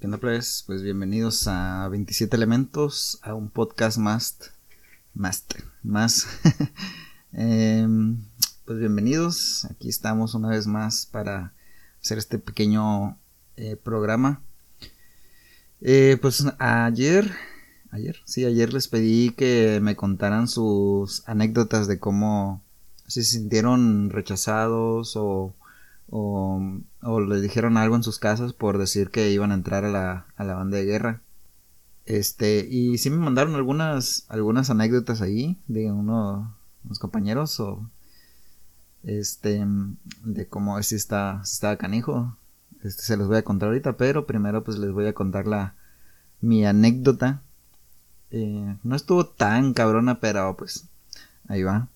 ¿Qué onda, pues? Bienvenidos a 27 Elementos, a un podcast más. Más. Más. Em, pues bienvenidos. Aquí estamos una vez más para hacer este pequeño eh, programa. Eh, pues ayer. Ayer, sí, ayer les pedí que me contaran sus anécdotas de cómo se sintieron rechazados o o, o le dijeron algo en sus casas por decir que iban a entrar a la, a la banda de guerra. Este, y sí me mandaron algunas, algunas anécdotas ahí de uno, unos compañeros o este, de cómo si está, si estaba canijo. Este, se los voy a contar ahorita, pero primero pues les voy a contar la, mi anécdota. Eh, no estuvo tan cabrona, pero pues ahí va.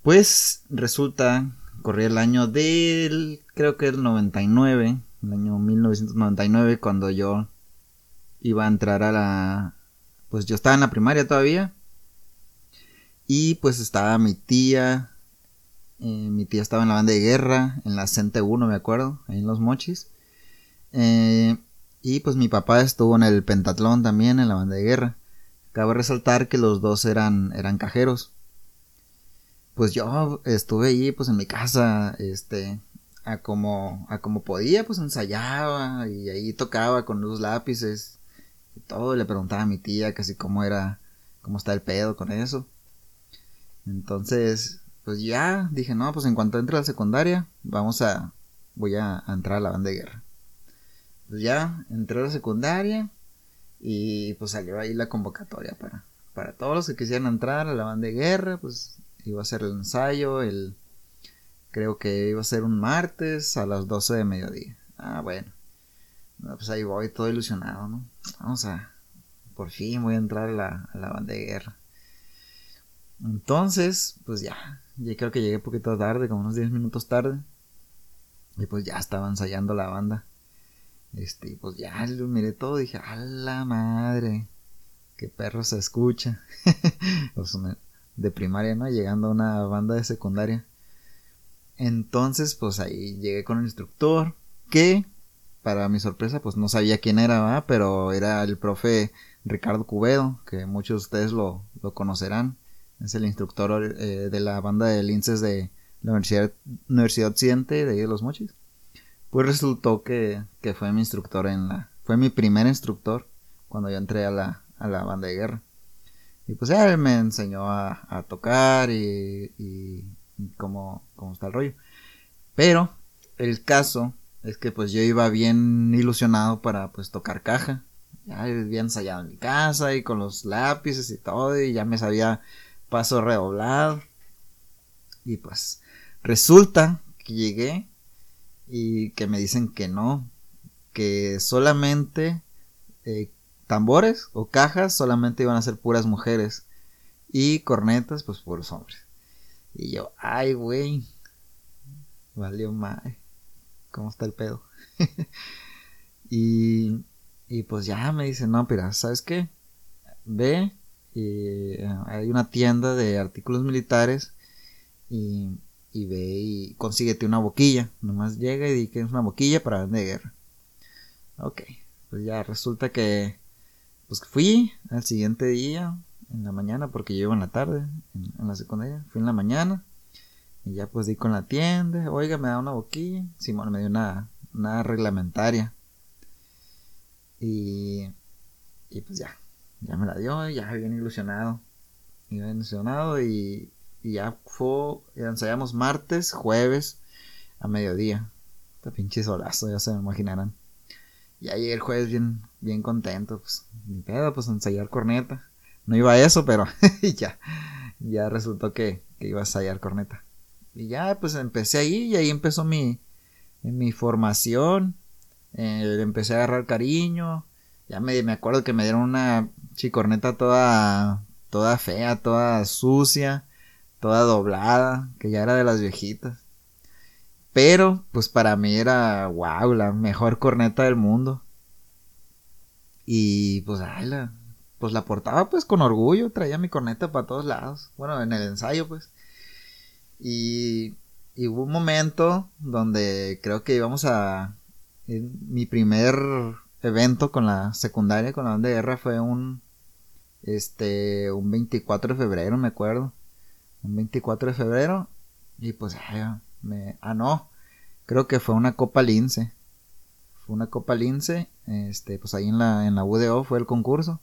Pues resulta corría el año del, creo que el 99, el año 1999, cuando yo iba a entrar a la, pues yo estaba en la primaria todavía. Y pues estaba mi tía, eh, mi tía estaba en la banda de guerra, en la Cente 1 me acuerdo, ahí en Los Mochis. Eh, y pues mi papá estuvo en el pentatlón también, en la banda de guerra. Cabe resaltar que los dos eran, eran cajeros pues yo estuve ahí pues en mi casa, este, a como, a como podía, pues ensayaba y ahí tocaba con los lápices y todo, le preguntaba a mi tía casi cómo era, cómo está el pedo con eso. Entonces, pues ya dije, no, pues en cuanto entre a la secundaria, vamos a, voy a, entrar a la banda de guerra. Pues ya entré a la secundaria y pues salió ahí la convocatoria para, para todos los que quisieran entrar a la banda de guerra, pues iba a ser el ensayo, el creo que iba a ser un martes a las 12 de mediodía. Ah, bueno. Pues ahí voy todo ilusionado, ¿no? Vamos a, por fin voy a entrar a la, a la banda de guerra. Entonces, pues ya, ya creo que llegué un poquito tarde, como unos 10 minutos tarde. Y pues ya estaba ensayando la banda. Este, pues ya lo miré todo dije, a la madre, qué perro se escucha. pues me, de primaria, ¿no? Llegando a una banda de secundaria. Entonces, pues ahí llegué con el instructor, que para mi sorpresa, pues no sabía quién era, ¿verdad? Pero era el profe Ricardo Cubedo, que muchos de ustedes lo, conocerán. Es el instructor eh, de la banda de linces de la Universidad, Universidad Occidente de ahí de los Mochis. Pues resultó que, que fue mi instructor en la... Fue mi primer instructor cuando yo entré a la, a la banda de guerra. Y pues él me enseñó a, tocar y, y, cómo, está el rollo. Pero el caso es que pues yo iba bien ilusionado para pues tocar caja. Ya había ensayado en mi casa y con los lápices y todo y ya me sabía paso redoblado. Y pues resulta que llegué y que me dicen que no, que solamente eh, tambores o cajas solamente iban a ser puras mujeres. Y cornetas, pues puros hombres. Y yo, ay, güey. Valió mal. ¿Cómo está el pedo? y, y pues ya me dice, no, pero ¿sabes qué? Ve, y, eh, hay una tienda de artículos militares y, y ve y consíguete una boquilla. Nomás llega y di que es una boquilla para de guerra. Ok, pues ya resulta que pues fui al siguiente día, en la mañana, porque yo iba en la tarde, en, la secundaria, fui en la mañana, y ya pues di con la tienda, oiga, me da una boquilla, Simón me dio una, una reglamentaria, y, y pues ya, ya me la dio, ya bien ilusionado, bien ilusionado, y, y ya fue, ensayamos martes, jueves, a mediodía, este pinche solazo, ya se me imaginarán. Y ahí el jueves bien, bien contento, pues, ni pedo, pues ensayar corneta. No iba a eso, pero ya, ya resultó que, iba a ensayar corneta. Y ya, pues empecé ahí y ahí empezó mi, mi formación. Eh, empecé a agarrar cariño. Ya me, me acuerdo que me dieron una chicorneta toda, toda fea, toda sucia, toda doblada, que ya era de las viejitas. Pero, pues para mí era, wow, la mejor corneta del mundo. Y pues, ay, la, pues la portaba pues con orgullo, traía mi corneta para todos lados. Bueno, en el ensayo pues. Y, hubo un momento donde creo que íbamos a... mi primer evento con la secundaria, con la banda de guerra, fue un, este, un 24 de febrero, me acuerdo. Un 24 de febrero. Y pues, me, ah, no, creo que fue una Copa Lince. Una Copa Lince, este, pues ahí en la, en la UDO fue el concurso.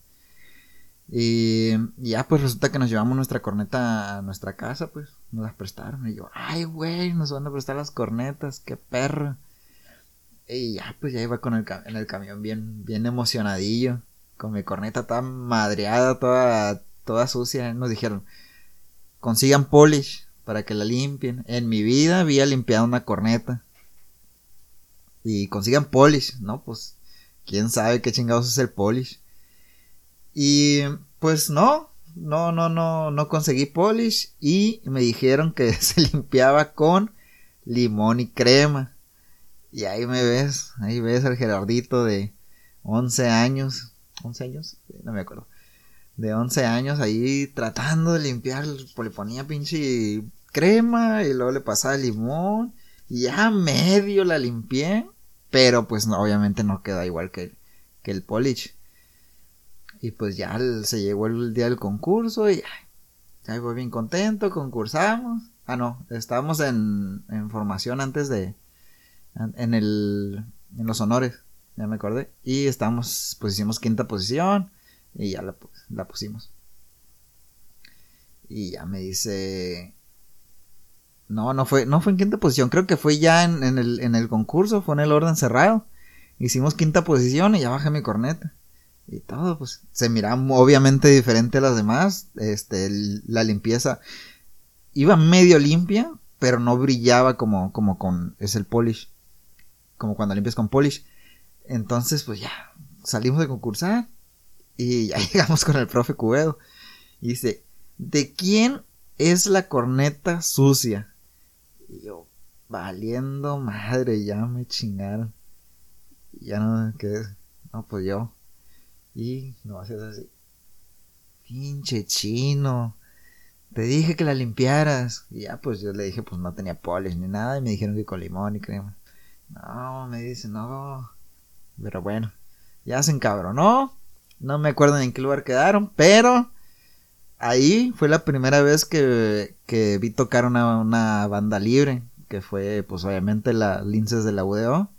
Y, ya pues resulta que nos llevamos nuestra corneta a nuestra casa, pues nos las prestaron. Y yo, ay güey, nos van a prestar las cornetas, qué perro. Y ya pues ya iba con el, en el camión bien, bien emocionadillo, con mi corneta toda madreada, toda, toda sucia. Nos dijeron, consigan polish para que la limpien. En mi vida había limpiado una corneta. Y consigan polish, ¿no? Pues, quién sabe qué chingados es el polish. Y pues no, no, no, no, no conseguí polish y me dijeron que se limpiaba con limón y crema. Y ahí me ves, ahí ves al Gerardito de 11 años, 11 años, no me acuerdo, de 11 años ahí tratando de limpiar, le ponía pinche crema y luego le pasaba limón ya medio la limpié, pero pues obviamente no queda igual que, que el polish. Y pues ya se llegó el día del concurso y ya voy bien contento, concursamos. Ah, no, estábamos en, en formación antes de, en el, en los honores, ya me acordé. Y estábamos, pues hicimos quinta posición y ya la, la pusimos. Y ya me dice, no, no fue, no fue en quinta posición, creo que fue ya en, el, en el concurso, fue en el orden cerrado. Hicimos quinta posición y ya bajé mi corneta y todo, pues se miraba obviamente diferente a las demás. Este, la limpieza iba medio limpia, pero no brillaba como, como con, es el polish, como cuando limpias con polish. Entonces, pues ya, salimos de concursar y ya llegamos con el profe Cubedo. Y dice, ¿de quién es la corneta sucia? Y yo, valiendo madre, ya me chingaron. Ya no, ¿qué? No, pues yo. Y no haces así. Pinche chino. Te dije que la limpiaras. Y ya, pues yo le dije, pues no tenía polish ni nada. Y me dijeron que con limón y crema. No, me dice, no. Pero bueno, ya se encabronó. No me acuerdo en qué lugar quedaron, pero ahí fue la primera vez que, que vi tocar una, una, banda libre, que fue pues obviamente la Linces de la UDO.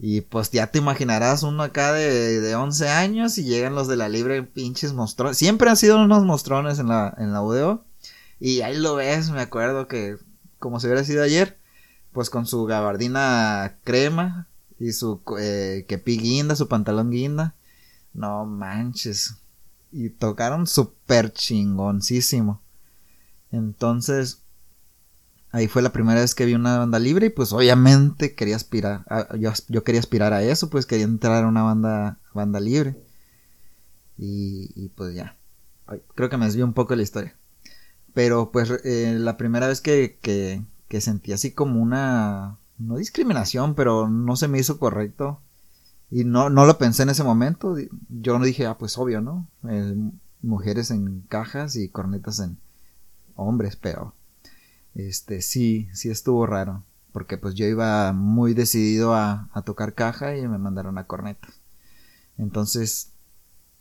Y pues ya te imaginarás uno acá de, de 11 años y llegan los de la libre pinches mostrones. Siempre han sido unos mostrones en la, en la UDO. Y ahí lo ves, me acuerdo que como si hubiera sido ayer, pues con su gabardina crema y su eh, kepi guinda, su pantalón guinda. No manches. Y tocaron súper chingoncísimo. Entonces, Ahí fue la primera vez que vi una banda libre y pues obviamente quería aspirar, yo, quería aspirar a eso, pues quería entrar a una banda, banda libre. Y, pues ya, creo que me desvió un poco la historia. Pero pues eh, la primera vez que, que sentí así como una, no discriminación, pero no se me hizo correcto. Y no, no lo pensé en ese momento. Yo no dije, ah, pues obvio, ¿no? Eh, mujeres en cajas y cornetas en hombres, pero este, sí, sí estuvo raro. Porque pues yo iba muy decidido a, tocar caja y me mandaron a corneta. Entonces,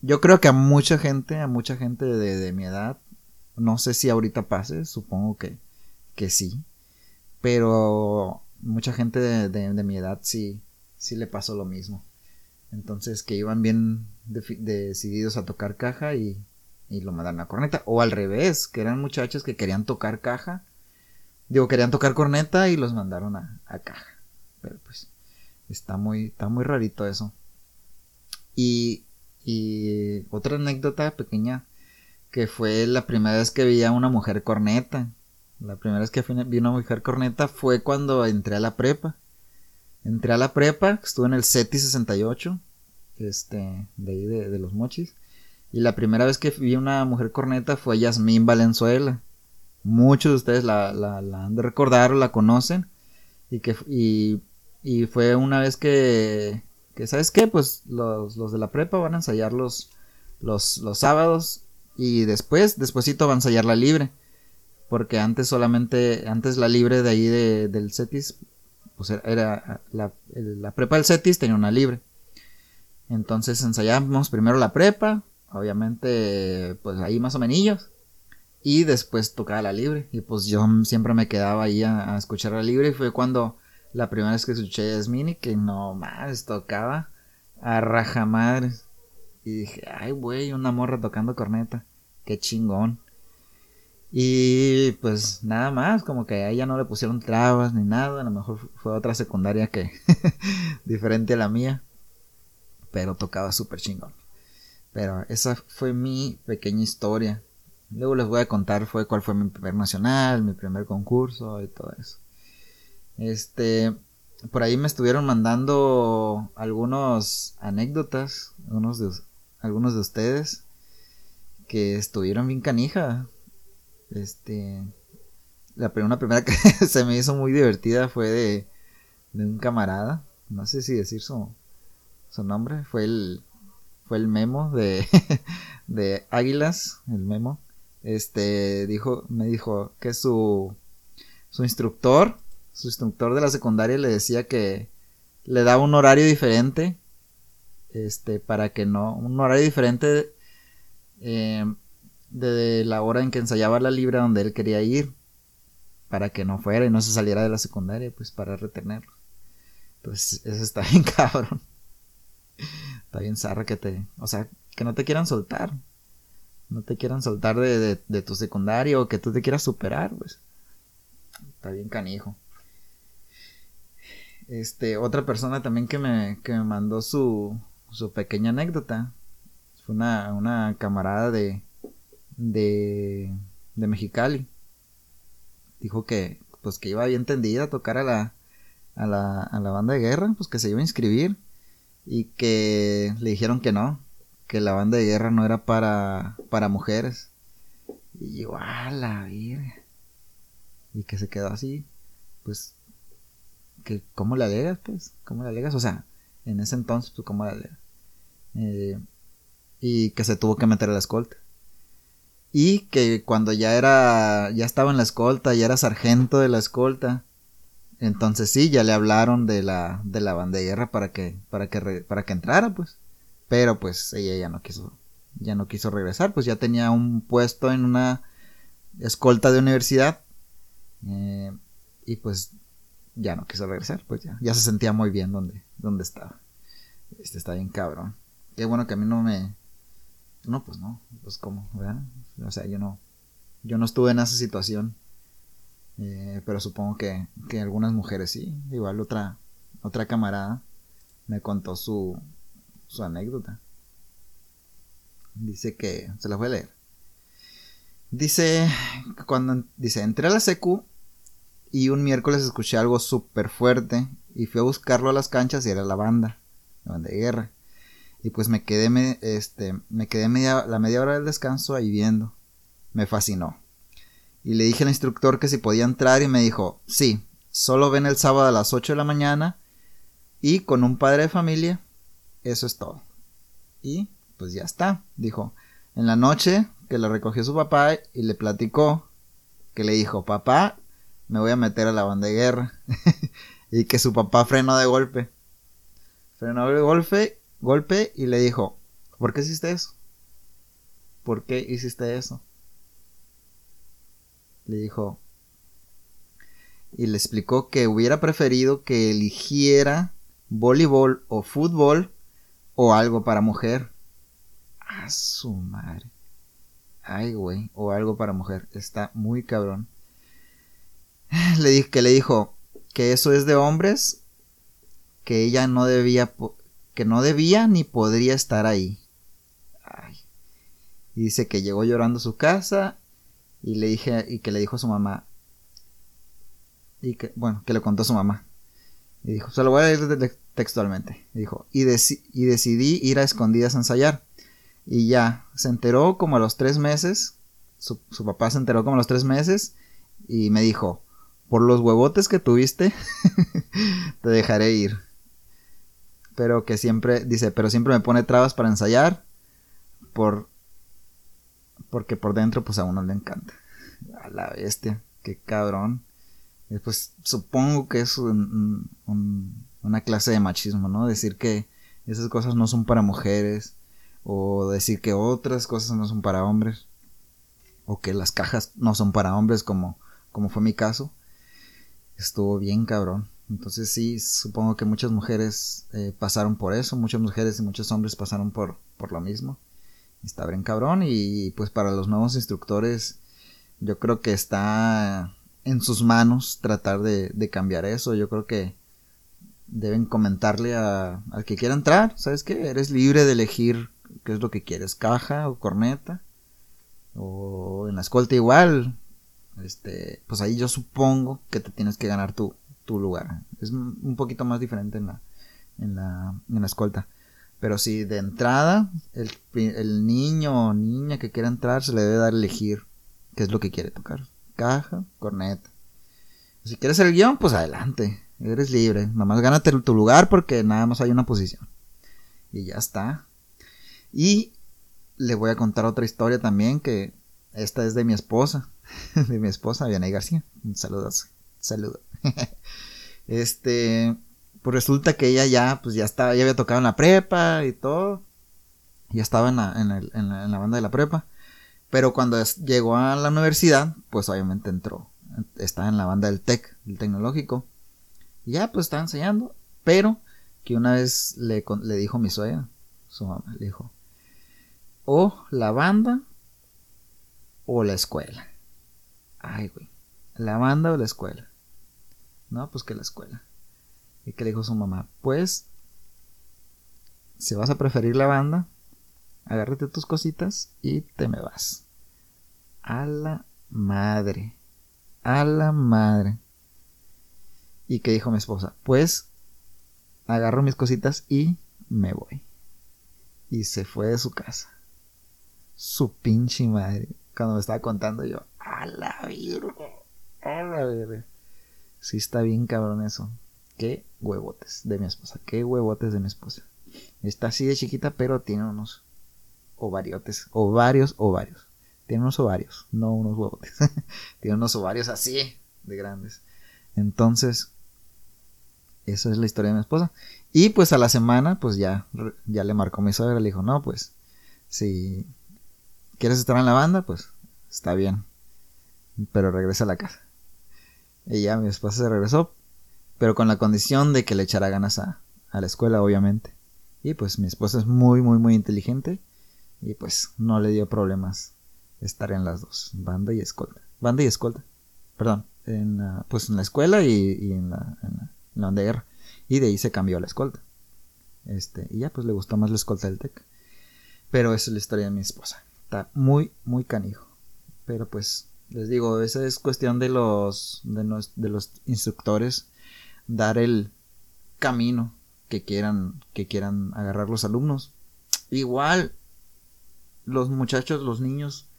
yo creo que a mucha gente, a mucha gente de, mi edad, no sé si ahorita pase, supongo que, que sí. Pero mucha gente de, mi edad sí, sí le pasó lo mismo. Entonces, que iban bien decididos a tocar caja y, y lo mandaron a corneta. O al revés, que eran muchachos que querían tocar caja Digo, querían tocar corneta y los mandaron a, caja. Pero pues está muy, está muy rarito eso. Y, y otra anécdota pequeña que fue la primera vez que vi a una mujer corneta. La primera vez que vi una mujer corneta fue cuando entré a la prepa. Entré a la prepa, estuve en el CETI 68, este, de ahí de, de los mochis. Y la primera vez que vi una mujer corneta fue Yasmín Valenzuela. Muchos de ustedes la, la, han de recordar o la conocen. Y que y, y fue una vez que, que, ¿sabes qué? Pues los, los de la prepa van a ensayar los, los, los sábados y después, despuesito van a ensayar la libre. Porque antes solamente, antes la libre de ahí de, del CETIS, pues era, la, prepa del CETIS tenía una libre. Entonces ensayamos primero la prepa, obviamente, pues ahí más o menos. Y después tocaba la libre. Y pues yo siempre me quedaba ahí a, escuchar la libre. Y fue cuando la primera vez que escuché a Smini, que no más tocaba a rajamadres. Y dije, ay, güey, una morra tocando corneta. Qué chingón. Y pues nada más, como que a ella no le pusieron trabas ni nada. A lo mejor fue otra secundaria que diferente a la mía. Pero tocaba súper chingón. Pero esa fue mi pequeña historia. Luego les voy a contar fue cuál fue mi primer nacional, mi primer concurso y todo eso. Este, por ahí me estuvieron mandando algunos anécdotas, algunos de, algunos de ustedes que estuvieron bien canija. Este, la una primera que se me hizo muy divertida fue de, de un camarada, no sé si decir su, su nombre, fue el, fue el memo de, de Águilas, el memo. Este, dijo, me dijo que su, su instructor, su instructor de la secundaria le decía que le daba un horario diferente, este, para que no, un horario diferente eh, de la hora en que ensayaba la libra donde él quería ir, para que no fuera y no se saliera de la secundaria, pues para retenerlo. Pues eso está bien cabrón. Está bien zarra que te, o sea, que no te quieran soltar no te quieran soltar de, de, tu secundario o que tú te quieras superar, pues. Está bien canijo. Este, otra persona también que me, que me mandó su, su pequeña anécdota. Fue una, una camarada de, de, de Mexicali. Dijo que, pues que iba bien tendida a tocar a la, a la, a la banda de guerra, pues que se iba a inscribir. Y que le dijeron que no, que la banda de guerra no era para, para mujeres. Y yo, a la virgen. Y que se quedó así, pues, que, ¿cómo le alegas, pues? ¿Cómo le alegas? O sea, en ese entonces, pues, ¿cómo le alegas? Eh, y que se tuvo que meter a la escolta. Y que cuando ya era, ya estaba en la escolta, ya era sargento de la escolta, entonces sí, ya le hablaron de la, de la banda de guerra para que, para que, para que entrara, pues. Pero pues ella ya no quiso, ya no quiso regresar, pues ya tenía un puesto en una escolta de universidad. Eh, y pues ya no quiso regresar, pues ya, ya se sentía muy bien donde, donde estaba. Este está bien cabrón. Qué bueno que a mí no me... No, pues no, pues como, ¿verdad? O sea, yo no, yo no estuve en esa situación. Eh, pero supongo que, que algunas mujeres sí. Igual otra, otra camarada me contó su, su anécdota. Dice que, se la voy a leer. Dice, cuando, dice, entré a la secu y un miércoles escuché algo súper fuerte y fui a buscarlo a las canchas y era la banda, la banda de guerra. Y pues me quedé, me, este, me quedé media, la media hora del descanso ahí viendo. Me fascinó. Y le dije al instructor que si podía entrar y me dijo, sí, solo ven el sábado a las 8 de la mañana y con un padre de familia eso es todo. Y pues ya está, dijo. En la noche que le recogió su papá y le platicó que le dijo, papá, me voy a meter a la banda de guerra. y que su papá frenó de golpe. Frenó de golpe, golpe y le dijo, ¿por qué hiciste eso? ¿Por qué hiciste eso? Le dijo, y le explicó que hubiera preferido que eligiera voleibol o fútbol o algo para mujer. A su madre. Ay, güey. O algo para mujer. Está muy cabrón. Le dije que le dijo que eso es de hombres. Que ella no debía. Que no debía ni podría estar ahí. Ay. Y dice que llegó llorando a su casa. Y le dije. Y que le dijo a su mamá. Y que, bueno, que le contó a su mamá. Y dijo, se lo voy a leer textualmente. Dijo, y, y decidí ir a escondidas a ensayar. Y ya, se enteró como a los tres meses. Su, papá se enteró como a los tres meses. Y me dijo, por los huevotes que tuviste, te dejaré ir. Pero que siempre, dice, pero siempre me pone trabas para ensayar. Por, porque por dentro pues a uno le encanta. A la bestia, qué cabrón. pues supongo que es un, una clase de machismo, ¿no? Decir que esas cosas no son para mujeres, o decir que otras cosas no son para hombres, o que las cajas no son para hombres como, como fue mi caso, estuvo bien cabrón. Entonces sí, supongo que muchas mujeres eh, pasaron por eso, muchas mujeres y muchos hombres pasaron por, por lo mismo. Está bien cabrón y pues para los nuevos instructores yo creo que está en sus manos tratar de, de cambiar eso. Yo creo que deben comentarle a, al que quiera entrar, ¿sabes qué? Eres libre de elegir qué es lo que quieres, caja o corneta. O en la escolta igual. Este, pues ahí yo supongo que te tienes que ganar tu, tu lugar. Es un poquito más diferente en la, en la, en la escolta. Pero si de entrada el, el niño o niña que quiera entrar se le debe dar a elegir qué es lo que quiere tocar. Caja, corneta. Si quieres el guion, pues adelante. Eres libre. Nada más gánate tu lugar porque nada más hay una posición. Y ya está. Y le voy a contar otra historia también que esta es de mi esposa. de mi esposa, Vianey García. Un saludo. Saludo. este, pues resulta que ella ya, pues ya estaba, ya había tocado en la prepa y todo. Ya estaba en la, en la banda de la prepa. Pero cuando llegó a la universidad, pues obviamente entró. Está en la banda del TEC, el tecnológico. Y ya, pues estaba enseñando. Pero que una vez le, le dijo mi suegra, su mamá, le dijo, o la banda o la escuela. Ay, güey. La banda o la escuela. No, pues que la escuela. ¿Y que le dijo su mamá? Pues, si vas a preferir la banda, agárrate tus cositas y te me vas. A la madre. A la madre. ¿Y qué dijo mi esposa? Pues agarro mis cositas y me voy. Y se fue de su casa. Su pinche madre. Cuando me estaba contando yo, a la virgo. A la virgo. Sí está bien cabrón eso. Qué huevotes de mi esposa. Qué huevotes de mi esposa. Está así de chiquita, pero tiene unos ovariotes. Ovarios, ovarios. Tiene unos ovarios, no unos huevotes. tiene unos ovarios así de grandes. Entonces, esa es la historia de mi esposa. Y pues a la semana, pues ya, ya le marcó mi suegra, le dijo, no, pues, si quieres estar en la banda, pues está bien. Pero regresa a la casa. Y ya mi esposa se regresó, pero con la condición de que le echara ganas a, a la escuela, obviamente. Y pues mi esposa es muy, muy, muy inteligente. Y pues no le dio problemas estar en las dos, banda y escolta. Banda y escolta, perdón. En, pues en la escuela y, en, la, en, la, en guerra. Y de ahí se cambió a la escolta. Este, y ya pues le gustó más la escolta del TEC. Pero esa es la historia de mi esposa. Está muy, muy canijo. Pero pues les digo, esa es cuestión de los, de los, de los instructores dar el camino que quieran, que quieran agarrar los alumnos. Igual, los muchachos, los niños,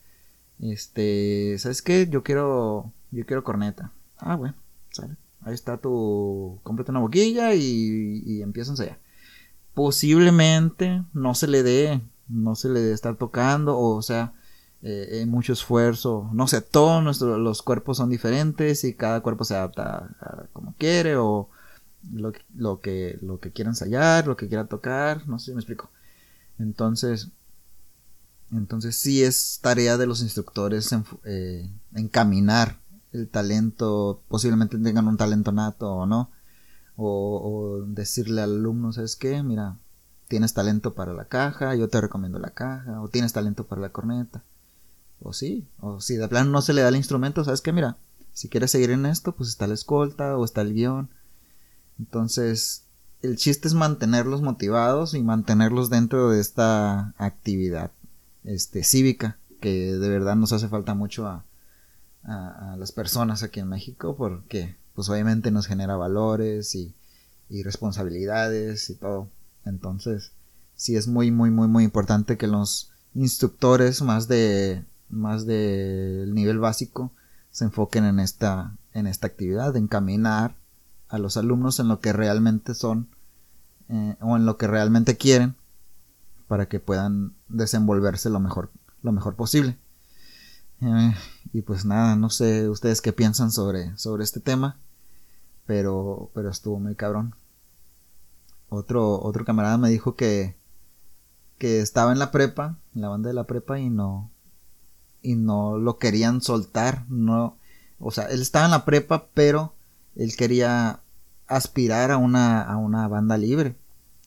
este, ¿sabes qué? Yo quiero, yo quiero corneta. Ah, bueno. Ahí está tu, cómprate una boquilla y, y empieza a ensayar. Posiblemente no se le dé, no se le dé estar tocando, o, sea, eh, mucho esfuerzo. No sé, todos nuestros los cuerpos son diferentes y cada cuerpo se adapta a, como quiere o lo, lo, que lo que quiera ensayar, lo que quiera tocar, no sé si me explico. Entonces, entonces sí es tarea de los instructores eh, encaminar el talento, posiblemente tengan un talento nato o no, o, o decirle al alumno, ¿sabes qué? Mira, tienes talento para la caja, yo te recomiendo la caja, o tienes talento para la corneta. O sí, o si de plano no se le da el instrumento, ¿sabes qué? Mira, si quieres seguir en esto, pues está la escolta o está el guion. Entonces, el chiste es mantenerlos motivados y mantenerlos dentro de esta actividad este, cívica que de verdad nos hace falta mucho a, a, las personas aquí en México porque pues obviamente nos genera valores y, y responsabilidades y todo. Entonces, sí es muy, muy, muy, muy importante que los instructores más de más del nivel básico se enfoquen en esta, en esta actividad, de encaminar a los alumnos en lo que realmente son eh, o en lo que realmente quieren para que puedan desenvolverse lo mejor, lo mejor posible. Eh, y pues nada, no sé ustedes qué piensan sobre, sobre este tema, pero, pero estuvo muy cabrón. otro, otro camarada me dijo que, que estaba en la prepa, en la banda de la prepa y no, y no lo querían soltar, no, o sea, él estaba en la prepa, pero él quería aspirar a una, a una banda libre.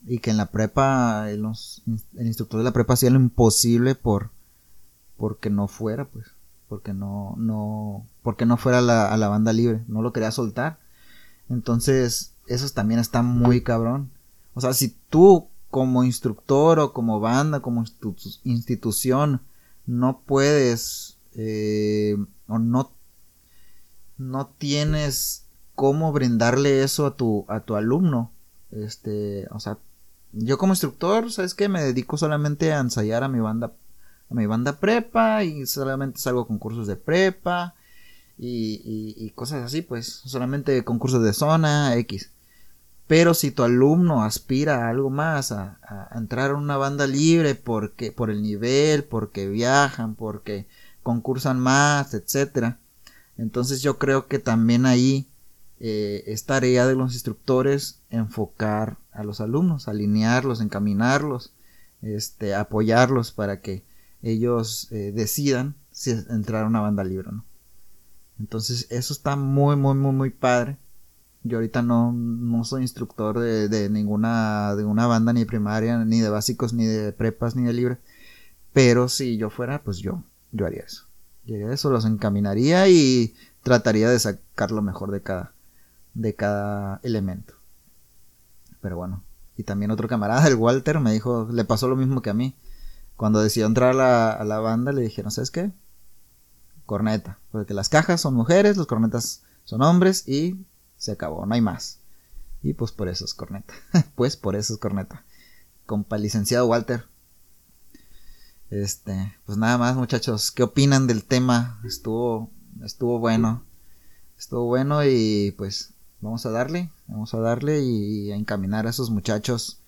Y que en la prepa los, el instructor de la prepa hacía lo imposible por porque no fuera pues porque no no porque no fuera a la banda libre no lo quería soltar. Entonces eso también está muy cabrón. O sea si tú como instructor o como banda como institución no puedes eh, o no no tienes cómo brindarle eso a tu a tu alumno este o sea yo como instructor, ¿sabes qué? Me dedico solamente a ensayar a mi banda, a mi banda prepa y solamente salgo a concursos de prepa y, cosas así, pues solamente concursos de zona X. Pero si tu alumno aspira a algo más, a, entrar a una banda libre porque por el nivel, porque viajan, porque concursan más, etcétera, entonces yo creo que también ahí eh, es tarea de los instructores enfocar a los alumnos, alinearlos, encaminarlos, este, apoyarlos para que ellos eh, decidan si entrar a una banda libre o no. Entonces eso está muy, muy, muy, muy padre. Yo ahorita no, no soy instructor de, de, ninguna de una banda ni primaria, ni de básicos, ni de prepas, ni de libre. Pero si yo fuera, pues yo, yo haría eso. Yo haría eso, los encaminaría y trataría de sacar lo mejor de cada, de cada elemento. Pero bueno. Y también otro camarada, el Walter, me dijo, le pasó lo mismo que a mí. Cuando decidió entrar a la, banda, le dijeron, ¿sabes qué? Corneta. Porque las cajas son mujeres, los cornetas son hombres y se acabó, no hay más. Y pues por eso es corneta. pues por eso es corneta. Compa licenciado Walter. Este, pues nada más muchachos, ¿qué opinan del tema? Estuvo, estuvo bueno. Estuvo bueno y pues vamos a darle, vamos a darle y, a encaminar a esos muchachos,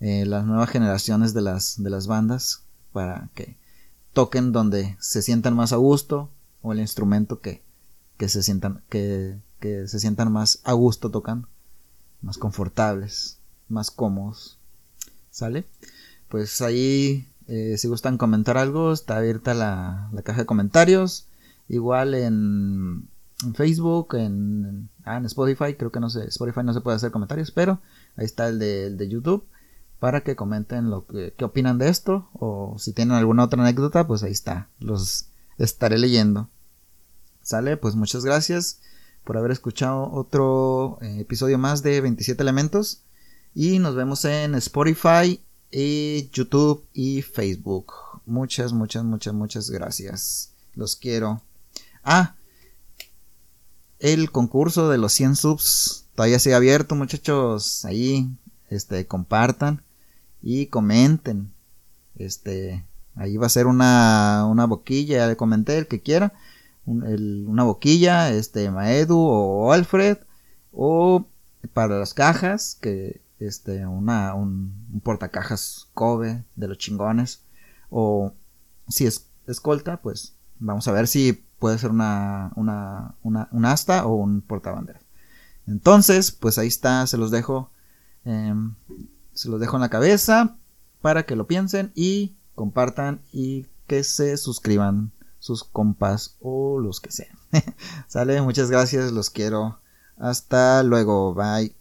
eh, las nuevas generaciones de las, de las bandas, para que toquen donde se sientan más a gusto o el instrumento que, que se sientan, que, que se sientan más a gusto tocando, más confortables, más cómodos. ¿Sale? Pues ahí, eh, si gustan comentar algo, está abierta la, la caja de comentarios. Igual en Facebook, en, ah, en Spotify, creo que no sé, Spotify no se puede hacer comentarios, pero ahí está el de, de YouTube para que comenten lo que qué opinan de esto o si tienen alguna otra anécdota, pues ahí está, los estaré leyendo. Sale, pues muchas gracias por haber escuchado otro eh, episodio más de 27 elementos y nos vemos en Spotify y YouTube y Facebook. Muchas, muchas, muchas, muchas gracias. Los quiero. Ah, el concurso de los 100 subs todavía sigue abierto, muchachos. Ahí, este, compartan y comenten. Este, ahí va a ser una, una boquilla, ya le comenté, el que quiera. Una boquilla, este, Maedu o Alfred. O para las cajas, que, este, una, un, un portacajas Kobe de los chingones. O si es escolta, pues vamos a ver si puede ser una, una, una, un asta o un portabanderas. Entonces, pues ahí está, se los dejo, em, se los dejo en la cabeza para que lo piensen y compartan y que se suscriban sus compas o los que sean. Sale, muchas gracias, los quiero. Hasta luego, bye.